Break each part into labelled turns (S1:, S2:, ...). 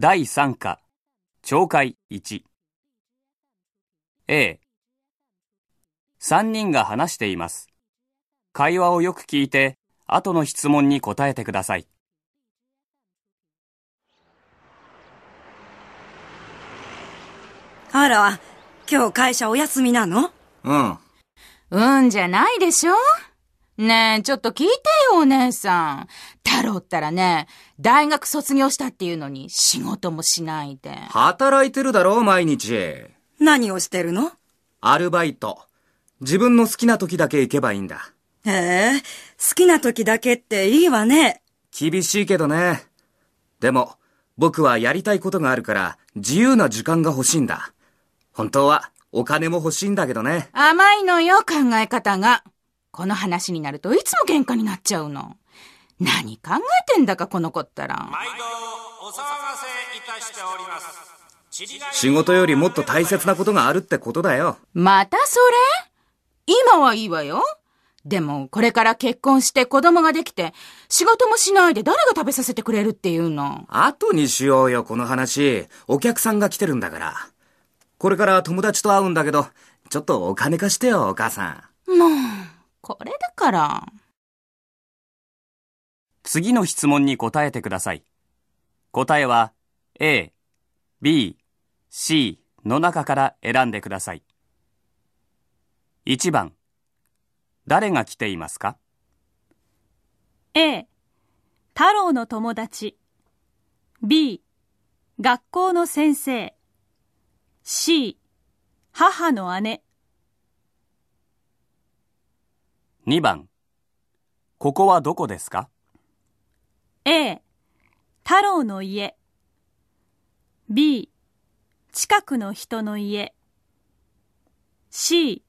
S1: 第3課、懲戒1。A。3人が話しています。会話をよく聞いて、後の質問に答えてください。
S2: あら、今日会社お休みなの？
S3: うん。
S4: うんじゃないでしょ？ねえ、ちょっと聞いてよ、お姉さん。太郎ったらね、大学卒業したっていうのに仕事もしないで。
S3: 働いてるだろ、毎日。
S2: 何をしてるの？
S3: アルバイト。自分の好きな時だけ行けばいいんだ。
S2: へえ、好きな時だけっていいわね。
S3: 厳しいけどね。でも、僕はやりたいことがあるから、自由な時間が欲しいんだ。本当は、お金も欲しいんだけどね。
S4: 甘いのよ、考え方が。この話になるといつも喧嘩になっちゃうの。何考えてんだか、この子ったら。
S5: 毎度お騒がせいたしております。
S3: 仕事よりもっと大切なことがあるってことだよ。
S4: またそれ？今はいいわよ。でも、これから結婚して子供ができて、仕事もしないで誰が食べさせてくれるっていうの？
S3: 後にしようよ、この話。お客さんが来てるんだから。これから友達と会うんだけど、ちょっとお金貸してよ、お母さん。
S4: もう、これだから。
S1: 次の質問に答えてください。答えは A、B、C の中から選んでください。1番、誰が来ていますか
S6: ？A 太郎の友達。B 学校の先生。C 母の姉。
S1: 2番、ここはどこですか？
S6: A 太郎の家。B 近くの人の家。C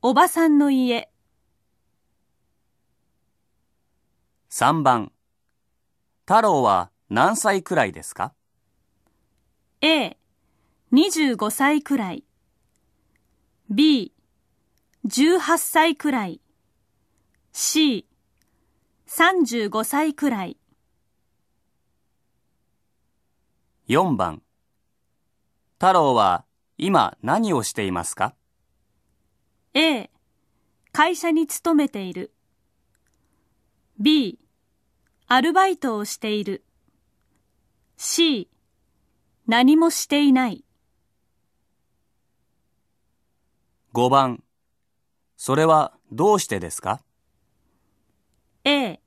S6: おばさんの家。
S1: 3番、太郎は何歳くらいですか
S6: ？A 25歳くらい。B 18歳くらい。C 35歳くらい
S1: 4番、太郎は今何をしていますか
S6: ？A 会社に勤めている。B アルバイトをしている。C 何もしていない。
S1: 5番、それはどうしてですか
S6: ？A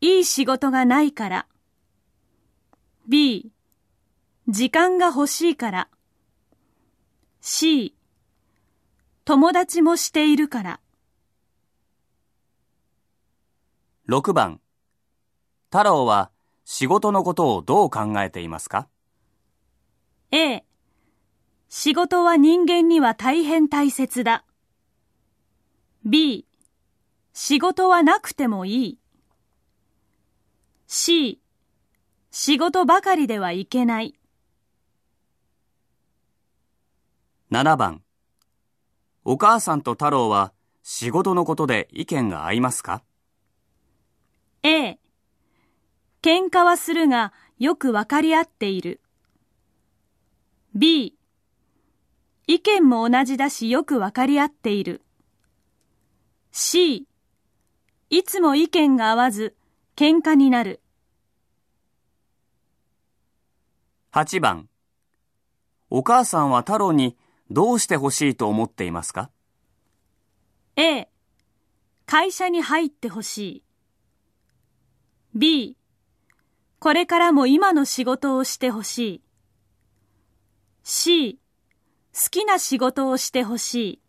S6: いい仕事がないから。B 時間が欲しいから。C 友達もしているから。
S1: 6番、太郎は仕事のことをどう考えていますか
S6: ？A 仕事は人間には大変大切だ。B 仕事はなくてもいい。C 仕事ばかりではいけない
S1: 7番、お母さんと太郎は仕事のことで意見が合いますか
S6: ？A 喧嘩はするがよくわかり合っている。B 意見も同じだしよくわかり合っている。C いつも意見が合わず喧嘩になる。
S1: 8番、お母さんは太郎にどうしてほしいと思っていますか
S6: ？A 会社に入ってほしい。B これからも今の仕事をしてほしい。C 好きな仕事をしてほしい。